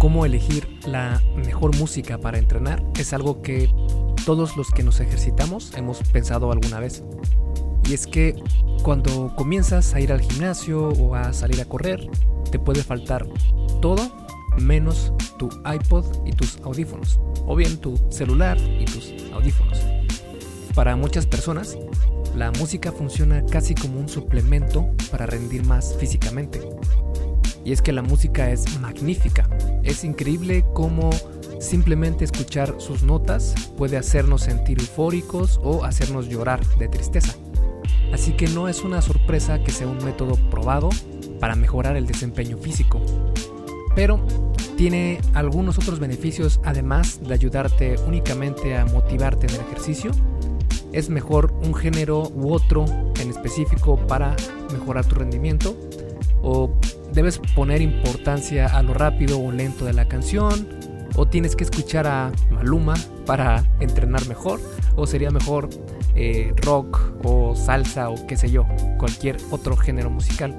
cómo elegir la mejor música para entrenar es algo que todos los que nos ejercitamos hemos pensado alguna vez. Y es que cuando comienzas a ir al gimnasio o a salir a correr, te puede faltar todo menos tu iPod y tus audífonos, o bien tu celular y tus audífonos. Para muchas personas, la música funciona casi como un suplemento para rendir más físicamente. Y es que la música es magnífica. Es increíble cómo simplemente escuchar sus notas puede hacernos sentir eufóricos o hacernos llorar de tristeza. Así que no es una sorpresa que sea un método probado para mejorar el desempeño físico. Pero tiene algunos otros beneficios además de ayudarte únicamente a motivarte en el ejercicio. Es mejor un género u otro en específico para mejorar tu rendimiento o debes poner importancia a lo rápido o lento de la canción, o tienes que escuchar a Maluma para entrenar mejor, o sería mejor eh, rock o salsa o qué sé yo, cualquier otro género musical.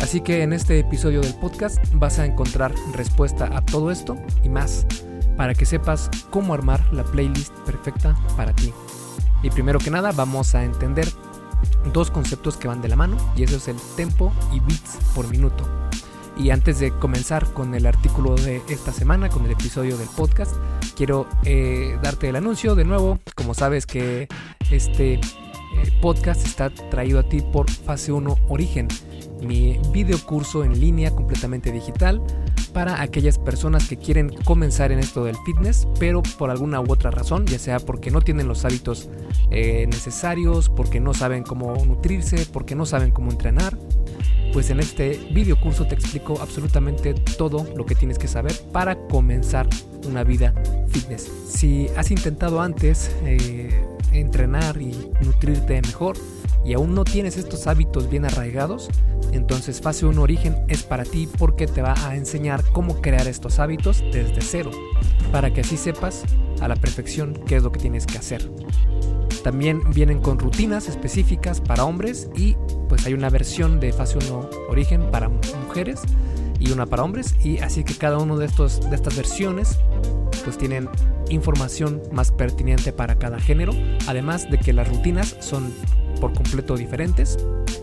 Así que en este episodio del podcast vas a encontrar respuesta a todo esto y más, para que sepas cómo armar la playlist perfecta para ti. Y primero que nada vamos a entender dos conceptos que van de la mano y eso es el tempo y beats por minuto. Y antes de comenzar con el artículo de esta semana, con el episodio del podcast, quiero eh, darte el anuncio de nuevo. Como sabes que este eh, podcast está traído a ti por Fase 1 Origen, mi video curso en línea completamente digital para aquellas personas que quieren comenzar en esto del fitness, pero por alguna u otra razón, ya sea porque no tienen los hábitos eh, necesarios, porque no saben cómo nutrirse, porque no saben cómo entrenar, pues en este video curso te explico absolutamente todo lo que tienes que saber para comenzar una vida fitness. Si has intentado antes eh, entrenar y nutrirte mejor y aún no tienes estos hábitos bien arraigados, entonces Fase 1 Origen es para ti porque te va a enseñar cómo crear estos hábitos desde cero, para que así sepas a la perfección qué es lo que tienes que hacer. También vienen con rutinas específicas para hombres y pues hay una versión de fase 1 origen para mujeres y una para hombres y así que cada uno de estos de estas versiones pues tienen información más pertinente para cada género, además de que las rutinas son por completo diferentes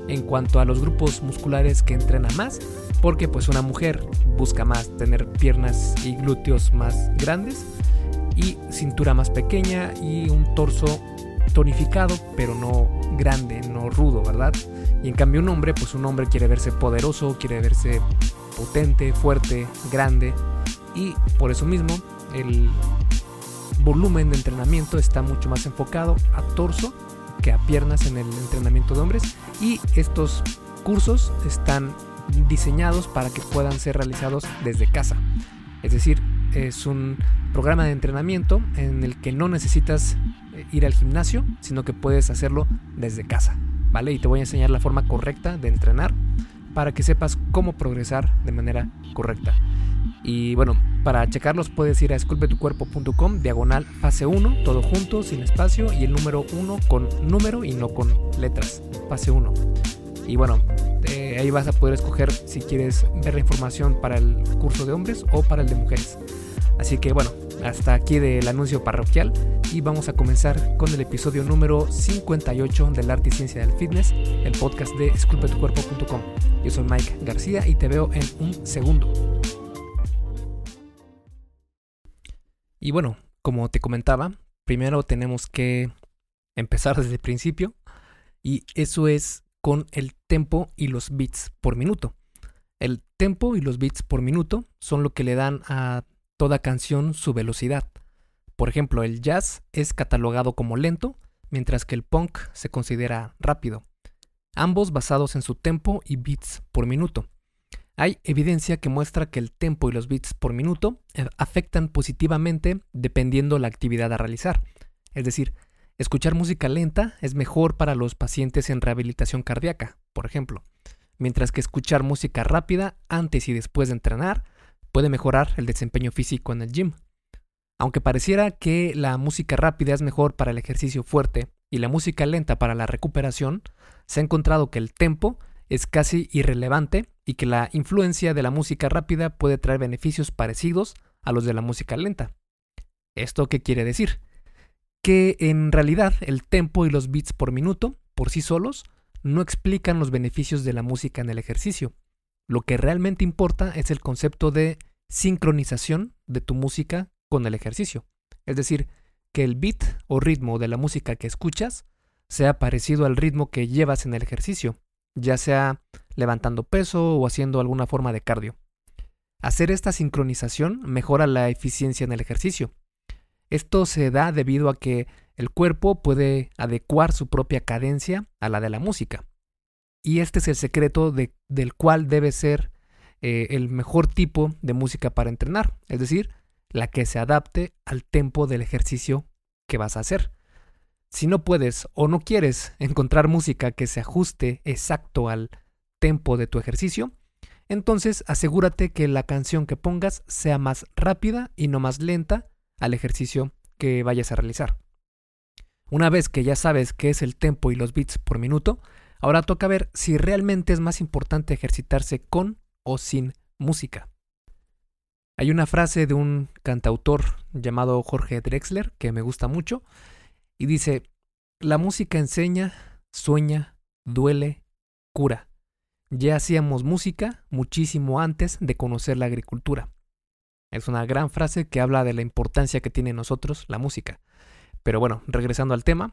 en cuanto a los grupos musculares que entrena más, porque pues una mujer busca más tener piernas y glúteos más grandes y cintura más pequeña y un torso tonificado, pero no grande, no rudo, ¿verdad? Y en cambio un hombre, pues un hombre quiere verse poderoso, quiere verse potente, fuerte, grande. Y por eso mismo el volumen de entrenamiento está mucho más enfocado a torso que a piernas en el entrenamiento de hombres. Y estos cursos están diseñados para que puedan ser realizados desde casa. Es decir, es un programa de entrenamiento en el que no necesitas eh, ir al gimnasio, sino que puedes hacerlo desde casa, ¿vale? Y te voy a enseñar la forma correcta de entrenar para que sepas cómo progresar de manera correcta. Y bueno, para checarlos puedes ir a esculpetucuerpo.com, diagonal fase 1, todo junto, sin espacio, y el número 1 con número y no con letras, fase 1. Y bueno, eh, ahí vas a poder escoger si quieres ver la información para el curso de hombres o para el de mujeres. Así que bueno, hasta aquí del anuncio parroquial y vamos a comenzar con el episodio número 58 del arte y ciencia del fitness, el podcast de esculpetucuerpo.com. Yo soy Mike García y te veo en un segundo. Y bueno, como te comentaba, primero tenemos que empezar desde el principio y eso es con el tempo y los bits por minuto. El tempo y los bits por minuto son lo que le dan a toda canción su velocidad. Por ejemplo, el jazz es catalogado como lento, mientras que el punk se considera rápido, ambos basados en su tempo y beats por minuto. Hay evidencia que muestra que el tempo y los beats por minuto eh, afectan positivamente dependiendo la actividad a realizar. Es decir, escuchar música lenta es mejor para los pacientes en rehabilitación cardíaca, por ejemplo, mientras que escuchar música rápida antes y después de entrenar puede mejorar el desempeño físico en el gym. Aunque pareciera que la música rápida es mejor para el ejercicio fuerte y la música lenta para la recuperación, se ha encontrado que el tempo es casi irrelevante y que la influencia de la música rápida puede traer beneficios parecidos a los de la música lenta. ¿Esto qué quiere decir? Que en realidad el tempo y los beats por minuto, por sí solos, no explican los beneficios de la música en el ejercicio. Lo que realmente importa es el concepto de sincronización de tu música con el ejercicio. Es decir, que el beat o ritmo de la música que escuchas sea parecido al ritmo que llevas en el ejercicio, ya sea levantando peso o haciendo alguna forma de cardio. Hacer esta sincronización mejora la eficiencia en el ejercicio. Esto se da debido a que el cuerpo puede adecuar su propia cadencia a la de la música. Y este es el secreto del cual debe ser eh, el mejor tipo de música para entrenar, es decir, la que se adapte al tempo del ejercicio que vas a hacer. Si no puedes o no quieres encontrar música que se ajuste exacto al tempo de tu ejercicio, entonces asegúrate que la canción que pongas sea más rápida y no más lenta al ejercicio que vayas a realizar. Una vez que ya sabes qué es el tempo y los beats por minuto, ahora toca ver si realmente es más importante ejercitarse con o sin música. Hay una frase de un cantautor llamado Jorge Drexler que me gusta mucho y dice, la música enseña, sueña, duele, cura. Ya hacíamos música muchísimo antes de conocer la agricultura. Es una gran frase que habla de la importancia que tiene en nosotros la música. Pero bueno, regresando al tema,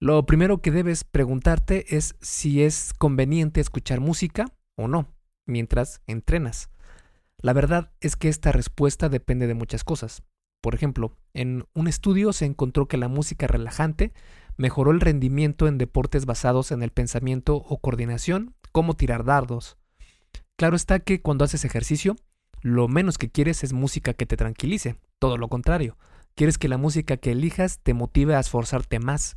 lo primero que debes preguntarte es si es conveniente escuchar música o no mientras entrenas. La verdad es que esta respuesta depende de muchas cosas. Por ejemplo, en un estudio se encontró que la música relajante mejoró el rendimiento en deportes basados en el pensamiento o coordinación, como tirar dardos. Claro está que cuando haces ejercicio, lo menos que quieres es música que te tranquilice, todo lo contrario, quieres que la música que elijas te motive a esforzarte más.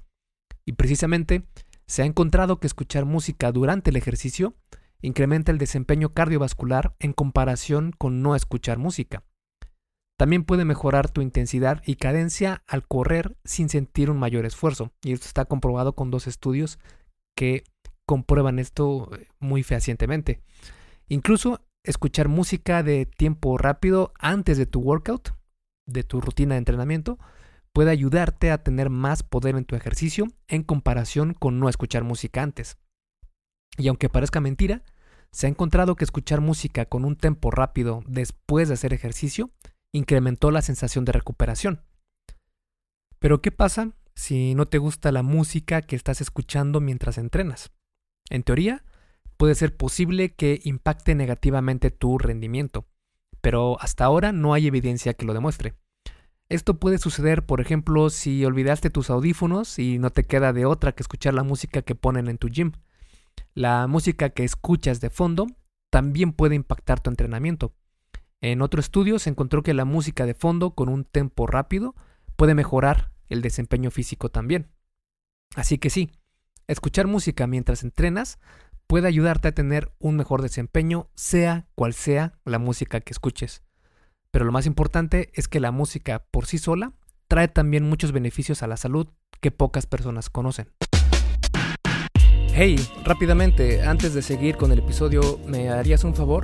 Y precisamente se ha encontrado que escuchar música durante el ejercicio incrementa el desempeño cardiovascular en comparación con no escuchar música. También puede mejorar tu intensidad y cadencia al correr sin sentir un mayor esfuerzo. Y esto está comprobado con dos estudios que comprueban esto eh, muy fehacientemente. Incluso escuchar música de tiempo rápido antes de tu workout, de tu rutina de entrenamiento, puede ayudarte a tener más poder en tu ejercicio en comparación con no escuchar música antes. Y aunque parezca mentira, se ha encontrado que escuchar música con un tempo rápido después de hacer ejercicio incrementó la sensación de recuperación. Pero ¿qué pasa si no te gusta la música que estás escuchando mientras entrenas? En teoría, puede ser posible que impacte negativamente tu rendimiento, pero hasta ahora no hay evidencia que lo demuestre. Esto puede suceder, por ejemplo, si olvidaste tus audífonos y no te queda de otra que escuchar la música que ponen en tu gym. La música que escuchas de fondo también puede impactar tu entrenamiento. En otro estudio se encontró que la música de fondo con un tempo rápido puede mejorar el desempeño físico también. Así que sí, escuchar música mientras entrenas puede ayudarte a tener un mejor desempeño, sea cual sea la música que escuches. Pero lo más importante es que la música por sí sola trae también muchos beneficios a la salud que pocas personas conocen. Hey, rápidamente, antes de seguir con el episodio, ¿me harías un favor?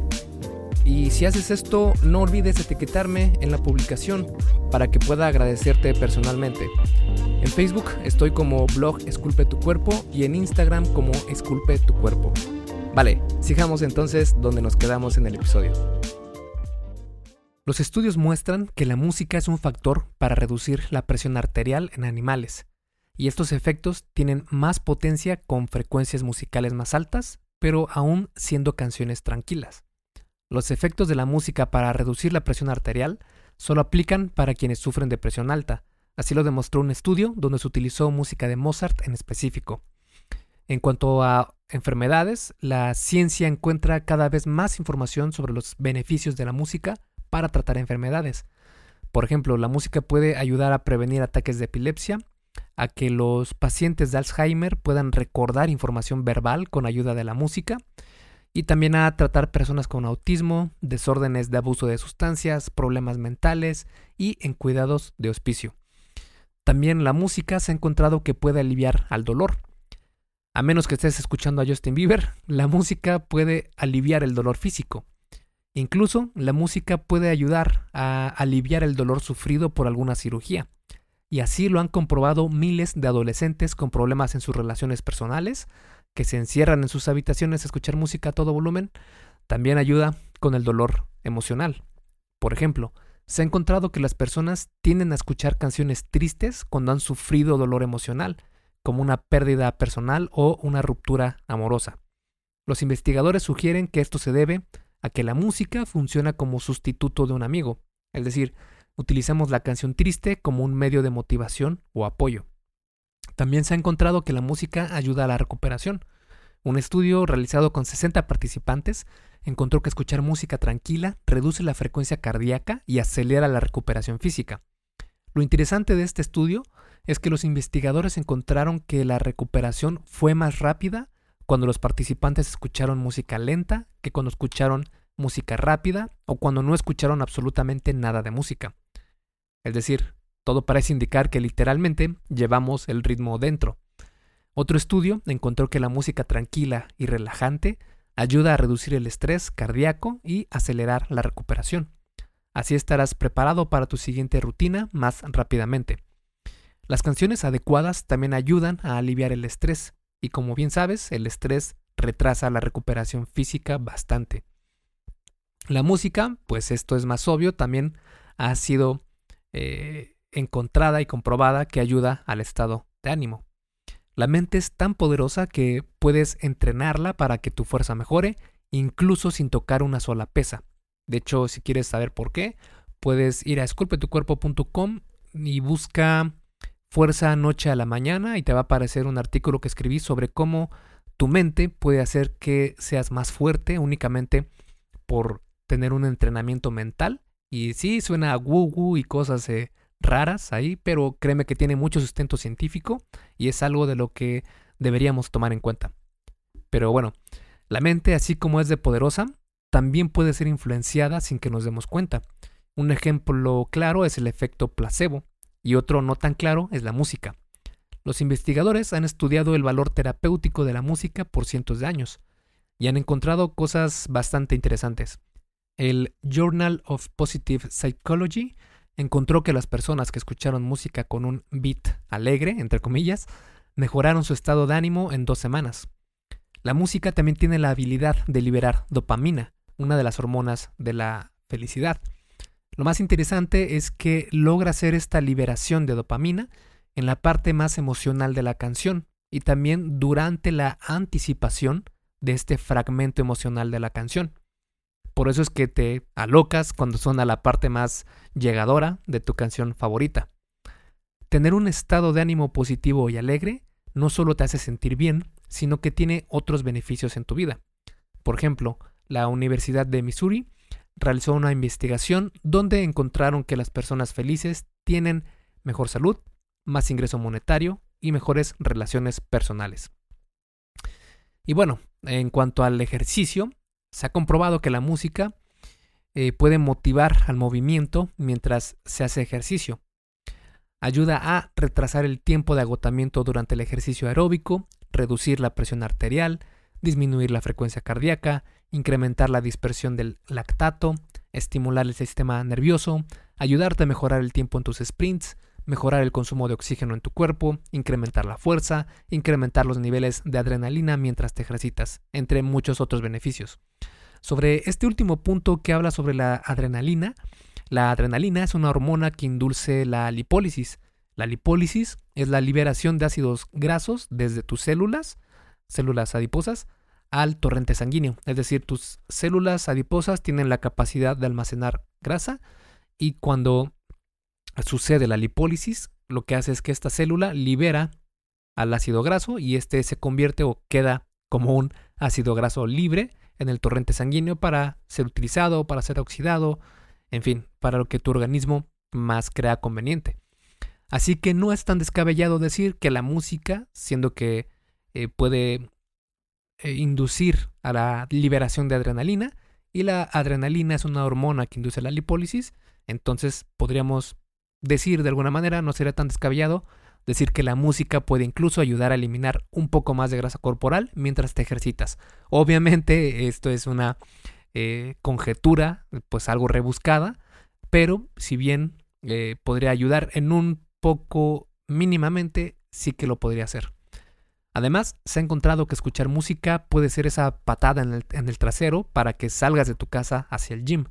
Y si haces esto, no olvides etiquetarme en la publicación para que pueda agradecerte personalmente. En Facebook estoy como blog Esculpe tu cuerpo y en Instagram como Esculpe tu cuerpo. Vale, sigamos entonces donde nos quedamos en el episodio. Los estudios muestran que la música es un factor para reducir la presión arterial en animales y estos efectos tienen más potencia con frecuencias musicales más altas, pero aún siendo canciones tranquilas. Los efectos de la música para reducir la presión arterial solo aplican para quienes sufren de presión alta, así lo demostró un estudio donde se utilizó música de Mozart en específico. En cuanto a enfermedades, la ciencia encuentra cada vez más información sobre los beneficios de la música para tratar enfermedades. Por ejemplo, la música puede ayudar a prevenir ataques de epilepsia, a que los pacientes de Alzheimer puedan recordar información verbal con ayuda de la música, y también a tratar personas con autismo, desórdenes de abuso de sustancias, problemas mentales y en cuidados de hospicio. También la música se ha encontrado que puede aliviar al dolor. A menos que estés escuchando a Justin Bieber, la música puede aliviar el dolor físico. Incluso la música puede ayudar a aliviar el dolor sufrido por alguna cirugía. Y así lo han comprobado miles de adolescentes con problemas en sus relaciones personales, que se encierran en sus habitaciones a escuchar música a todo volumen, también ayuda con el dolor emocional. Por ejemplo, se ha encontrado que las personas tienden a escuchar canciones tristes cuando han sufrido dolor emocional, como una pérdida personal o una ruptura amorosa. Los investigadores sugieren que esto se debe a que la música funciona como sustituto de un amigo, es decir, utilizamos la canción triste como un medio de motivación o apoyo. También se ha encontrado que la música ayuda a la recuperación. Un estudio realizado con 60 participantes encontró que escuchar música tranquila reduce la frecuencia cardíaca y acelera la recuperación física. Lo interesante de este estudio es que los investigadores encontraron que la recuperación fue más rápida cuando los participantes escucharon música lenta que cuando escucharon música rápida o cuando no escucharon absolutamente nada de música. Es decir, todo parece indicar que literalmente llevamos el ritmo dentro. Otro estudio encontró que la música tranquila y relajante ayuda a reducir el estrés cardíaco y acelerar la recuperación. Así estarás preparado para tu siguiente rutina más rápidamente. Las canciones adecuadas también ayudan a aliviar el estrés y como bien sabes, el estrés retrasa la recuperación física bastante. La música, pues esto es más obvio, también ha sido eh, encontrada y comprobada que ayuda al estado de ánimo. La mente es tan poderosa que puedes entrenarla para que tu fuerza mejore, incluso sin tocar una sola pesa. De hecho, si quieres saber por qué, puedes ir a esculpetucuerpo.com y busca fuerza noche a la mañana y te va a aparecer un artículo que escribí sobre cómo tu mente puede hacer que seas más fuerte únicamente por tener un entrenamiento mental. Y sí, suena a woo y cosas eh, raras ahí, pero créeme que tiene mucho sustento científico y es algo de lo que deberíamos tomar en cuenta. Pero bueno, la mente, así como es de poderosa, también puede ser influenciada sin que nos demos cuenta. Un ejemplo claro es el efecto placebo y otro no tan claro es la música. Los investigadores han estudiado el valor terapéutico de la música por cientos de años y han encontrado cosas bastante interesantes. El Journal of Positive Psychology encontró que las personas que escucharon música con un beat alegre, entre comillas, mejoraron su estado de ánimo en dos semanas. La música también tiene la habilidad de liberar dopamina, una de las hormonas de la felicidad. Lo más interesante es que logra hacer esta liberación de dopamina en la parte más emocional de la canción y también durante la anticipación de este fragmento emocional de la canción. Por eso es que te alocas cuando suena la parte más llegadora de tu canción favorita. Tener un estado de ánimo positivo y alegre no solo te hace sentir bien, sino que tiene otros beneficios en tu vida. Por ejemplo, la Universidad de Missouri realizó una investigación donde encontraron que las personas felices tienen mejor salud, más ingreso monetario y mejores relaciones personales. Y bueno, en cuanto al ejercicio, se ha comprobado que la música eh, puede motivar al movimiento mientras se hace ejercicio. Ayuda a retrasar el tiempo de agotamiento durante el ejercicio aeróbico, reducir la presión arterial, disminuir la frecuencia cardíaca, incrementar la dispersión del lactato, estimular el sistema nervioso, ayudarte a mejorar el tiempo en tus sprints, mejorar el consumo de oxígeno en tu cuerpo, incrementar la fuerza, incrementar los niveles de adrenalina mientras te ejercitas, entre muchos otros beneficios. Sobre este último punto que habla sobre la adrenalina, la adrenalina es una hormona que indulce la lipólisis. La lipólisis es la liberación de ácidos grasos desde tus células, células adiposas, al torrente sanguíneo. Es decir, tus células adiposas tienen la capacidad de almacenar grasa y cuando sucede la lipólisis, lo que hace es que esta célula libera al ácido graso y este se convierte o queda como un ácido graso libre en el torrente sanguíneo para ser utilizado, para ser oxidado, en fin, para lo que tu organismo más crea conveniente. Así que no es tan descabellado decir que la música, siendo que eh, puede eh, inducir a la liberación de adrenalina, y la adrenalina es una hormona que induce la lipólisis, entonces podríamos decir de alguna manera, no sería tan descabellado, decir que la música puede incluso ayudar a eliminar un poco más de grasa corporal mientras te ejercitas. Obviamente esto es una eh, conjetura, pues algo rebuscada, pero si bien eh, podría ayudar en un poco mínimamente, sí que lo podría hacer. Además, se ha encontrado que escuchar música puede ser esa patada en el, trasero para que salgas de tu casa hacia el gym.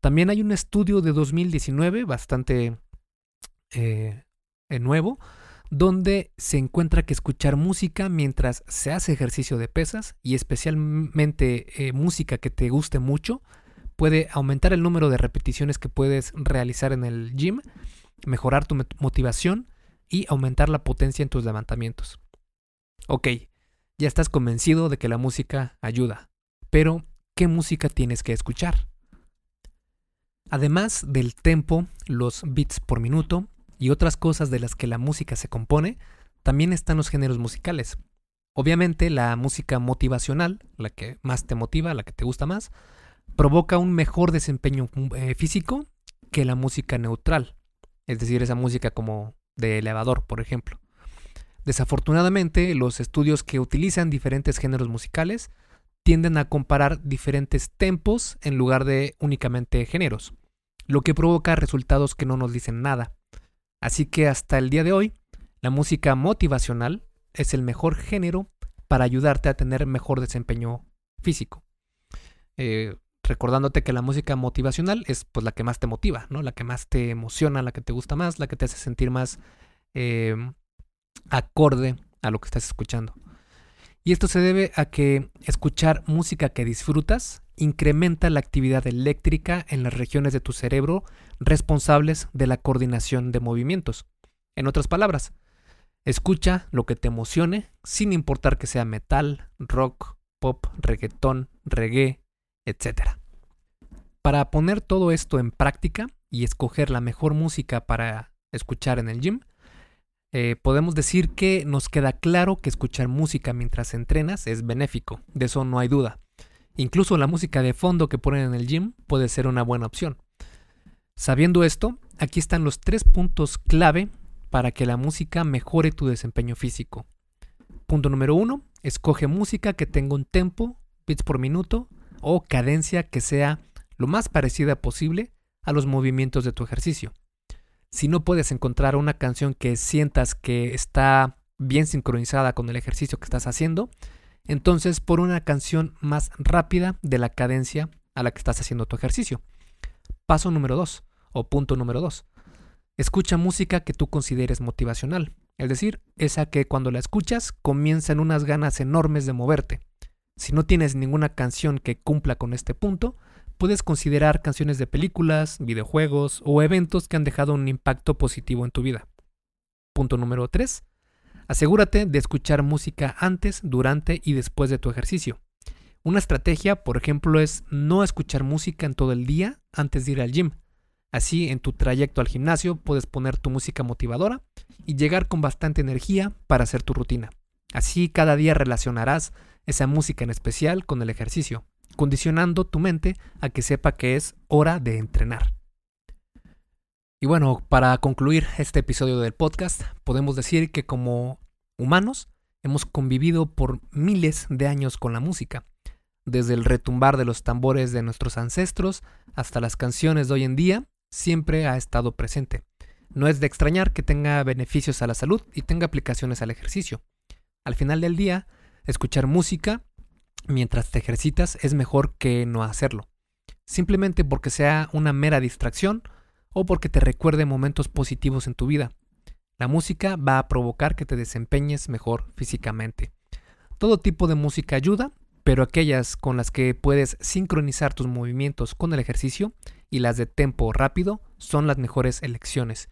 También hay un estudio de 2019 bastante eh, nuevo, donde se encuentra que escuchar música mientras se hace ejercicio de pesas y especialmente eh, música que te guste mucho puede aumentar el número de repeticiones que puedes realizar en el gym, mejorar tu motivación y aumentar la potencia en tus levantamientos. Ok, ya estás convencido de que la música ayuda, pero ¿qué música tienes que escuchar? Además del tempo, los beats por minuto y otras cosas de las que la música se compone, también están los géneros musicales. Obviamente la música motivacional, la que más te motiva, la que te gusta más, provoca un mejor desempeño eh, físico que la música neutral, es decir, esa música como de elevador, por ejemplo. Desafortunadamente, los estudios que utilizan diferentes géneros musicales tienden a comparar diferentes tempos en lugar de únicamente géneros, lo que provoca resultados que no nos dicen nada. Así que hasta el día de hoy, la música motivacional es el mejor género para ayudarte a tener mejor desempeño físico. Eh, recordándote que la música motivacional es pues la que más te motiva, ¿no? La que más te emociona, la que te gusta más, la que te hace sentir más eh, acorde a lo que estás escuchando. Y esto se debe a que escuchar música que disfrutas incrementa la actividad eléctrica en las regiones de tu cerebro responsables de la coordinación de movimientos. En otras palabras, escucha lo que te emocione sin importar que sea metal, rock, pop, reggaetón, reggae, etc. Para poner todo esto en práctica y escoger la mejor música para escuchar en el gym, eh, podemos decir que nos queda claro que escuchar música mientras entrenas es benéfico, de eso no hay duda. Incluso la música de fondo que ponen en el gym puede ser una buena opción. Sabiendo esto, aquí están los tres puntos clave para que la música mejore tu desempeño físico. Punto número uno, escoge música que tenga un tempo, bits por minuto o cadencia que sea lo más parecida posible a los movimientos de tu ejercicio si no puedes encontrar una canción que sientas que está bien sincronizada con el ejercicio que estás haciendo, entonces por una canción más rápida de la cadencia a la que estás haciendo tu ejercicio. Paso número 2 o punto número 2. Escucha música que tú consideres motivacional, es decir, esa que cuando la escuchas comienzan unas ganas enormes de moverte. Si no tienes ninguna canción que cumpla con este punto, puedes considerar canciones de películas, videojuegos o eventos que han dejado un impacto positivo en tu vida. Punto número 3. Asegúrate de escuchar música antes, durante y después de tu ejercicio. Una estrategia, por ejemplo, es no escuchar música en todo el día antes de ir al gym. Así, en tu trayecto al gimnasio puedes poner tu música motivadora y llegar con bastante energía para hacer tu rutina. Así cada día relacionarás esa música en especial con el ejercicio condicionando tu mente a que sepa que es hora de entrenar. Y bueno, para concluir este episodio del podcast, podemos decir que como humanos hemos convivido por miles de años con la música, desde el retumbar de los tambores de nuestros ancestros hasta las canciones de hoy en día, siempre ha estado presente. No es de extrañar que tenga beneficios a la salud y tenga aplicaciones al ejercicio. Al final del día, escuchar música mientras te ejercitas es mejor que no hacerlo. Simplemente porque sea una mera distracción o porque te recuerde momentos positivos en tu vida. La música va a provocar que te desempeñes mejor físicamente. Todo tipo de música ayuda, pero aquellas con las que puedes sincronizar tus movimientos con el ejercicio y las de tempo rápido son las mejores elecciones.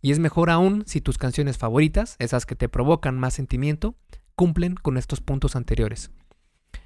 Y es mejor aún si tus canciones favoritas, esas que te provocan más sentimiento, cumplen con estos puntos anteriores.